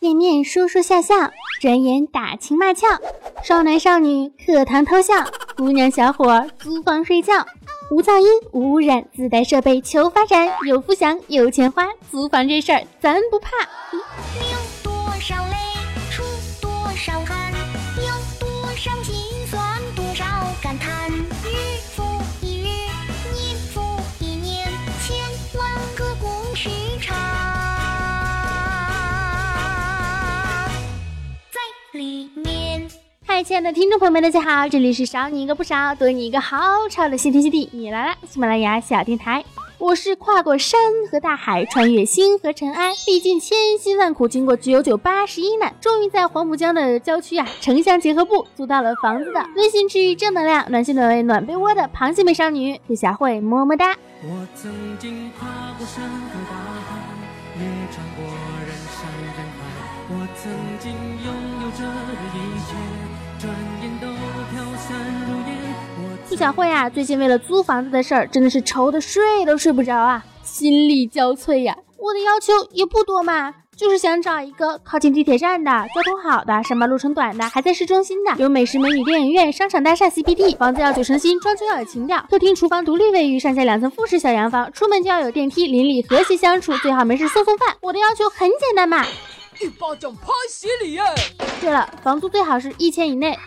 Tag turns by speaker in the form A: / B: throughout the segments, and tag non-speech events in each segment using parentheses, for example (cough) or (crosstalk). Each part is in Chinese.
A: 见面说说笑笑，转眼打情骂俏，少男少女课堂偷笑，姑娘小伙租房睡觉，无噪音无污染，自带设备求发展，有福享有钱花，租房这事儿咱不怕。你有多少泪亲爱的听众朋友们，大家好，这里是少你一个不少，多你一个好吵的新天新地，你来了，喜马拉雅小电台，我是跨过山和大海，穿越星河尘埃，历尽千辛万苦，经过九九八十一难，终于在黄浦江的郊区啊，城乡结合部租到了房子的温馨治愈正能量，暖心暖胃暖被窝的螃蟹美少女付小慧，么么哒。我曾经跨过山和大海，也穿过人山人海，我曾经拥有着一切。苏小慧啊，最近为了租房子的事儿，真的是愁的睡都睡不着啊，心力交瘁呀。我的要求也不多嘛，就是想找一个靠近地铁站的、交通好的、上班路程短的、还在市中心的、有美食美女电影院、商场大厦 CBD，房子要九成新，装修要有情调，客厅厨房独立卫浴，上下两层复式小洋房，出门就要有电梯，邻里和谐相处，最好没事送送饭。我的要求很简单嘛，
B: 一巴掌拍死你呀！
A: 对了，房租最好是一千以内。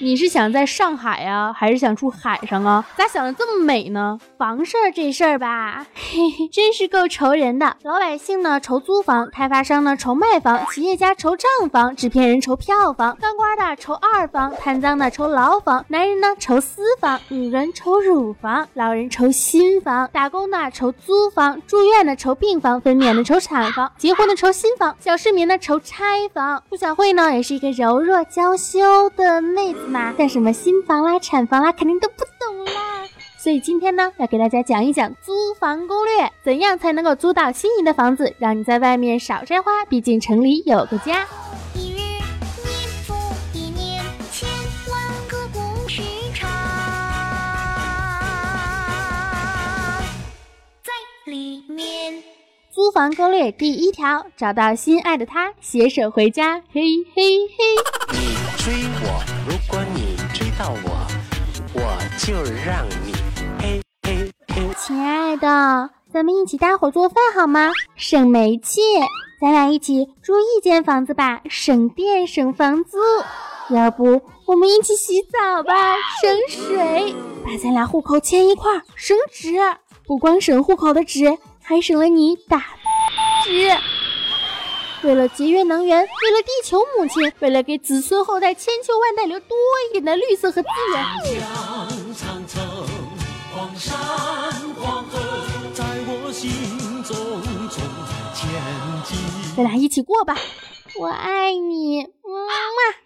A: 你是想在上海呀，还是想住海上啊？咋想的这么美呢？房事儿这事儿吧，嘿嘿，真是够愁人的。老百姓呢愁租房，开发商呢愁卖房，企业家愁账房，制片人愁票房，当官的愁二房，贪赃的愁牢房，男人呢愁私房，女人愁乳房，老人愁新房，打工的愁租房，住院的愁病房，分娩的愁产房，结婚的愁新房，小市民呢愁拆房。顾小慧呢也是一个柔弱娇羞的妹子。嘛，像什么新房啦、产房啦，肯定都不懂啦。所以今天呢，要给大家讲一讲租房攻略，怎样才能够租到心仪的房子，让你在外面少摘花，毕竟城里有个家。一日年复一年，千万个故事长，在里面。租房攻略第一条，找到心爱的他，携手回家。嘿嘿嘿。你追我。到我，我就让你嘿嘿嘿。亲爱的，咱们一起搭伙做饭好吗？省煤气。咱俩一起住一间房子吧，省电省房租。要不我们一起洗澡吧，省水。把咱俩户口迁一块儿，省纸。不光省户口的纸，还省了你打纸。为了节约能源，为了地球母亲，为了给子孙后代千秋万代留多一点的绿色和资源。咱俩一起过吧，我爱你，么么。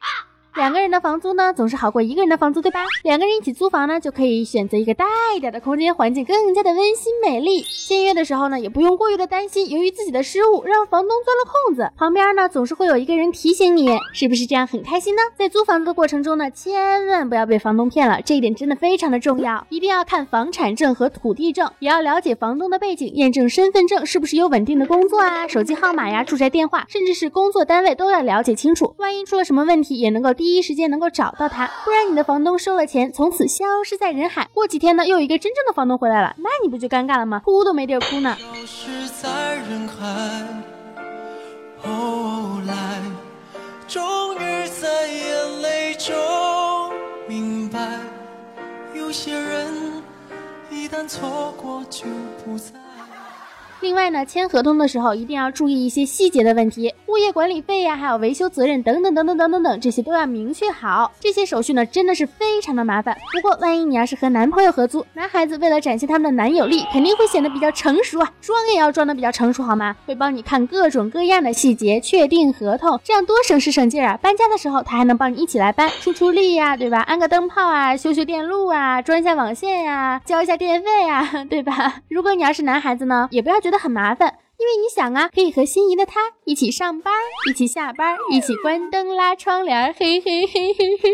A: 两个人的房租呢，总是好过一个人的房租，对吧？两个人一起租房呢，就可以选择一个大一点的空间，环境更加的温馨美丽。签约的时候呢，也不用过于的担心，由于自己的失误让房东钻了空子，旁边呢总是会有一个人提醒你，是不是这样很开心呢？在租房子的过程中呢，千万不要被房东骗了，这一点真的非常的重要，一定要看房产证和土地证，也要了解房东的背景，验证身份证是不是有稳定的工作啊，手机号码呀，住宅电话，甚至是工作单位都要了解清楚，万一出了什么问题，也能够第。第一时间能够找到他，不然你的房东收了钱，从此消失在人海。过几天呢，又有一个真正的房东回来了，那你不就尴尬了吗？哭都没地儿哭呢。消失在人海后来，终于在眼泪中明白，有些人一旦错过就不再。另外呢，签合同的时候一定要注意一些细节的问题，物业管理费呀，还有维修责任等等等等等等等，这些都要明确好。这些手续呢，真的是非常的麻烦。不过，万一你要是和男朋友合租，男孩子为了展现他们的男友力，肯定会显得比较成熟啊，装也要装的比较成熟，好吗？会帮你看各种各样的细节，确定合同，这样多省时省劲啊！搬家的时候，他还能帮你一起来搬，出出力呀，对吧？安个灯泡啊，修修电路啊，装一下网线呀，交一下电费呀，对吧？如果你要是男孩子呢，也不要觉觉得。很麻烦，因为你想啊，可以和心仪的他一起上班，一起下班，一起关灯拉窗帘，嘿嘿嘿嘿嘿。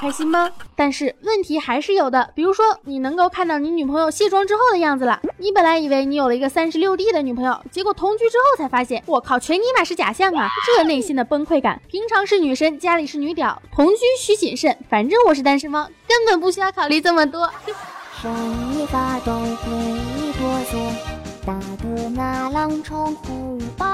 A: 开心吗？但是问题还是有的，比如说你能够看到你女朋友卸妆之后的样子了，你本来以为你有了一个三十六 D 的女朋友，结果同居之后才发现，我靠，全尼玛是假象啊！这内心的崩溃感，平常是女神，家里是女屌，同居需谨慎。反正我是单身汪，根本不需要考虑这么多。(laughs) 发抖会哆嗦，打得那狼虫虎豹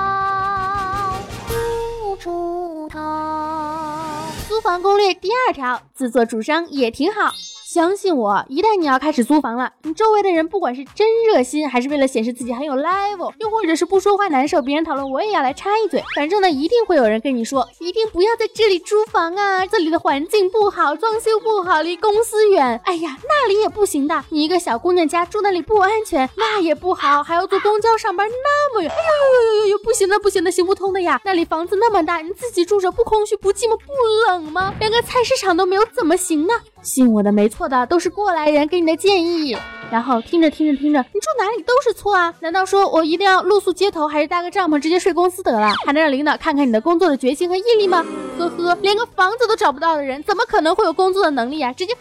A: 不出逃。租房攻略第二条，自作主张也挺好。相信我，一旦你要开始租房了，你周围的人不管是真热心，还是为了显示自己很有 level，又或者是不说话难受，别人讨论我也要来插一嘴，反正呢，一定会有人跟你说，一定不要在这里租房啊，这里的环境不好，装修不好，离公司远，哎呀，那里也不行的，你一个小姑娘家住那里不安全，那也不好，还要坐公交上班那么远，哎呦呦呦呦呦，不行的不行的，行不通的呀，那里房子那么大，你自己住着不空虚不寂寞不冷吗？连个菜市场都没有，怎么行呢？信我的，没错的，都是过来人给你的建议。然后听着听着听着，你住哪里都是错啊？难道说我一定要露宿街头，还是搭个帐篷直接睡公司得了？还能让领导看看你的工作的决心和毅力吗？呵呵，连个房子都找不到的人，怎么可能会有工作的能力啊？直接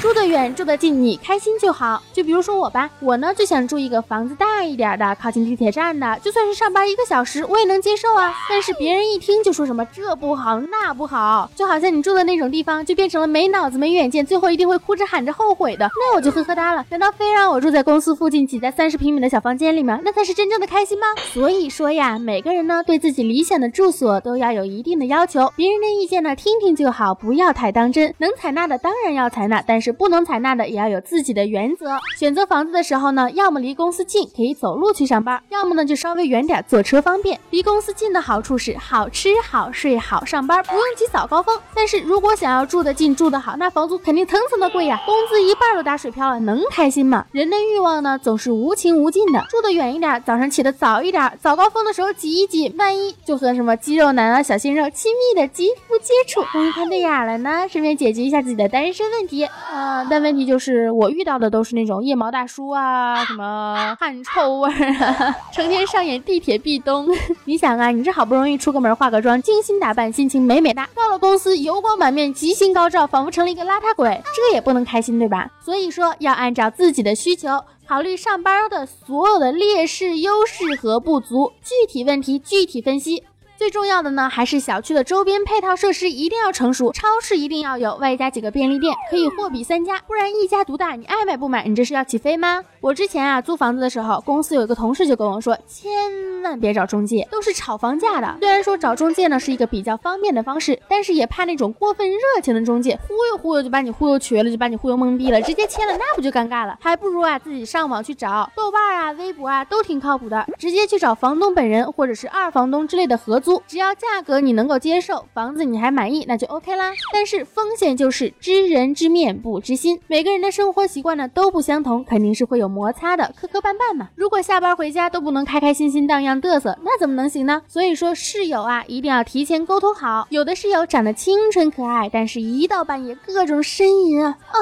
A: 住得远，住得近，你开心就好。就比如说我吧，我呢就想住一个房子大一点的，靠近地铁站的，就算是上班一个小时，我也能接受啊。但是别人一听就说什么这不好那不好，就好像你住的那种地方就变成了没脑子没远见，最后一定会哭着喊着后悔的，那我就呵呵哒了。难道非让我住在公司附近挤在三十平米的小房间里吗？那才是真正的开心吗？所以说呀，每个人呢对自己理想的住所都要有一定的要求，别人的意见呢听听就好，不要太当真。能采纳的当然要采纳，但是不能采纳的也要有自己的原则。选择房子的时候呢，要么离公司近，可以走路去上班；要么呢就稍微远点，坐车方便。离公司近的好处是好吃好睡好上班，不用挤早高峰。但是如果想要住得近住得好，那房租肯定层层的贵呀，工资一半都打水漂了，能开心吗？人的欲望呢总是无穷无尽的，住得远一点，早上起得早一点，早高峰的时候挤一挤，万一就和什么肌肉男啊、小鲜肉亲密的肌肤接触，终于看对眼了呢，顺便解决一下自己的单身问题啊。但问题就是我遇到的都是那种腋毛大叔啊，什么汗臭味啊，(laughs) 成天上演地铁壁咚。(laughs) 你想啊，你这好不容易出个门，化个妆，精心打扮，心情美美哒，到了公司油光满面，吉星高照，仿佛成了一个邋遢鬼，这也不能开心对吧？所以说要按照自己的需求。考虑上班的所有的劣势、优势和不足，具体问题具体分析。最重要的呢，还是小区的周边配套设施一定要成熟，超市一定要有，外加几个便利店，可以货比三家，不然一家独大，你爱买不买？你这是要起飞吗？我之前啊租房子的时候，公司有一个同事就跟我说，千万别找中介，都是炒房价的。虽然说找中介呢是一个比较方便的方式，但是也怕那种过分热情的中介忽悠忽悠就把你忽悠瘸了，就把你忽悠懵逼了，直接签了，那不就尴尬了？还不如啊自己上网去找，豆瓣啊、微博啊都挺靠谱的，直接去找房东本人或者是二房东之类的合租。只要价格你能够接受，房子你还满意，那就 OK 啦。但是风险就是知人知面不知心，每个人的生活习惯呢都不相同，肯定是会有摩擦的，磕磕绊绊嘛。如果下班回家都不能开开心心荡漾嘚瑟，那怎么能行呢？所以说室友啊，一定要提前沟通好。有的室友长得清纯可爱，但是一到半夜各种呻吟啊啊，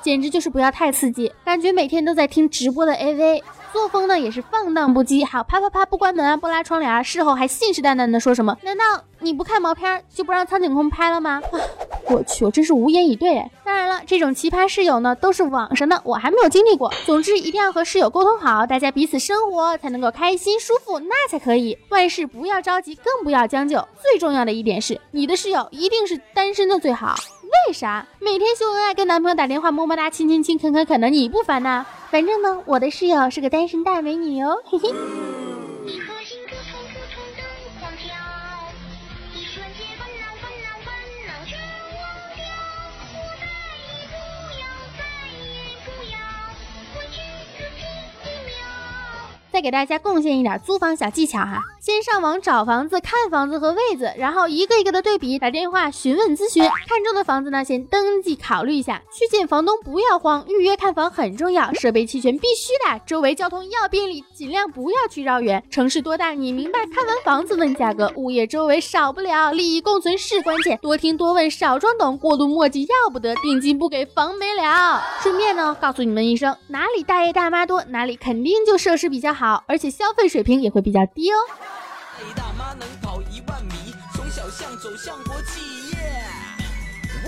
A: 简直就是不要太刺激，感觉每天都在听直播的 AV。作风呢也是放荡不羁，好啪啪啪不关门啊，不拉窗帘，事后还信誓旦旦的说什么？难道你不看毛片就不让苍井空拍了吗？啊 (laughs) 我去，我真是无言以对。当然了，这种奇葩室友呢都是网上的，我还没有经历过。总之一定要和室友沟通好，大家彼此生活才能够开心舒服，那才可以。万事不要着急，更不要将就。最重要的一点是，你的室友一定是单身的最好。为啥？每天秀恩爱，跟男朋友打电话，么么哒，亲亲亲，啃啃啃的，你不烦呐？反正呢，我的室友是个单身大美女哦，嘿嘿。再给大家贡献一点租房小技巧哈，先上网找房子、看房子和位子，然后一个一个的对比，打电话询问咨询。看中的房子呢，先登记考虑一下。去见房东不要慌，预约看房很重要，设备齐全必须的。周围交通要便利，尽量不要去绕远。城市多大你明白？看完房子问价格，物业周围少不了，利益共存是关键。多听多问少装懂，过度墨迹要不得，定金不给房没了。顺便呢，告诉你们一声，哪里大爷大妈多，哪里肯定就设施比较好。好，而且消费水平也会比较低哦。大妈能跑一万米，从小巷走向国际，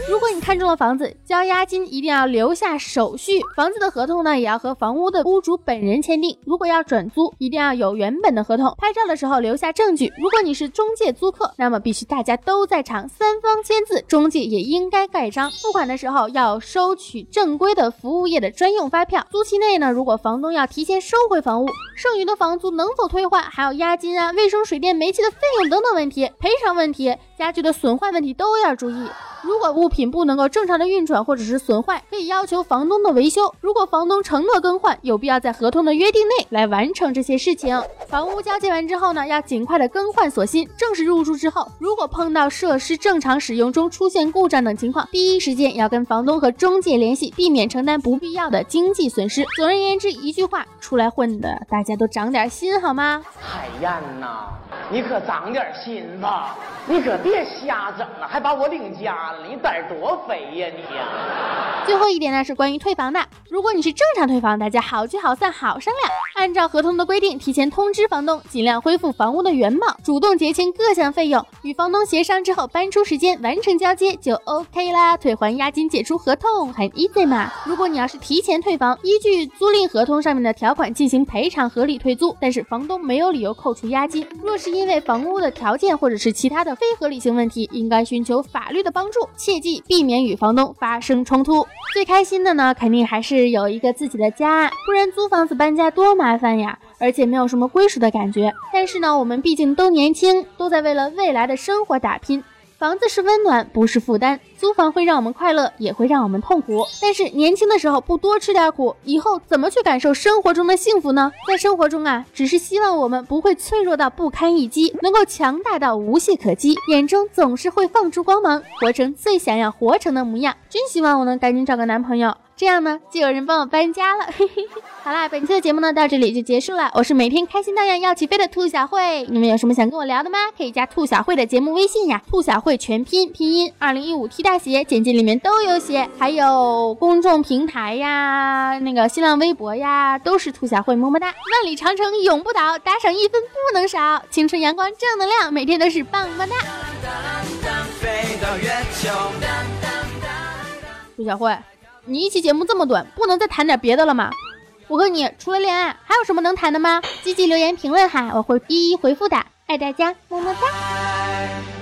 A: 如果你看中了房子，交押金一定要留下手续。房子的合同呢，也要和房屋的屋主本人签订。如果要转租，一定要有原本的合同。拍照的时候留下证据。如果你是中介租客，那么必须大家都在场，三方签字，中介也应该盖章。付款的时候要收取正规的服务业的专用发票。租期内呢，如果房东要提前收回房屋，剩余的房租能否退换，还有押金啊、卫生水电煤气的费用等等问题，赔偿问题、家具的损坏问题都要注意。如果物品不能够正常的运转或者是损坏，可以要求房东的维修。如果房东承诺更换，有必要在合同的约定内来完成这些事情。房屋交接完之后呢，要尽快的更换锁芯。正式入住之后，如果碰到设施正常使用中出现故障等情况，第一时间要跟房东和中介联系，避免承担不必要的经济损失。总而言之，一句话，出来混的大家都长点心好吗？
C: 海燕呐，你可长点心吧，你可别瞎整了，还把我领家了，你胆儿多肥呀你呀！
A: 最后一点呢是关于退房的，如果你是正常退房，大家好聚好散，好商量，按照合同的规定提前通知房东，尽量恢复房屋的原貌，主动结清各项费用，与房东协商之后搬出时间完成交接就 OK 啦，退还押金，解除合同，很 easy 嘛。如果你要是提前退房，依据租赁合同上面的条款进行赔偿合理退租，但是房东没有理由扣除押金。若是因为房屋的条件或者是其他的非合理性问题，应该寻求法律的帮助，切记避免与房东发生冲突。最开心的呢，肯定还是有一个自己的家，不然租房子搬家多麻烦呀，而且没有什么归属的感觉。但是呢，我们毕竟都年轻，都在为了未来的生活打拼。房子是温暖，不是负担。租房会让我们快乐，也会让我们痛苦。但是年轻的时候不多吃点苦，以后怎么去感受生活中的幸福呢？在生活中啊，只是希望我们不会脆弱到不堪一击，能够强大到无懈可击，眼中总是会放出光芒，活成最想要活成的模样。真希望我能赶紧找个男朋友。这样呢，就有人帮我搬家了。嘿嘿嘿，好啦，本期的节目呢到这里就结束了。我是每天开心到要起飞的兔小慧，你们有什么想跟我聊的吗？可以加兔小慧的节目微信呀，兔小慧全拼拼音二零一五 T 大写，简介里面都有写。还有公众平台呀，那个新浪微博呀，都是兔小慧，么么哒。万里长城永不倒，打赏一分不能少。青春阳光正能量，每天都是棒棒哒。兔小慧。你一期节目这么短，不能再谈点别的了吗？我和你除了恋爱，还有什么能谈的吗？积极留言评论哈，我会一一回复的。爱大家，么么哒。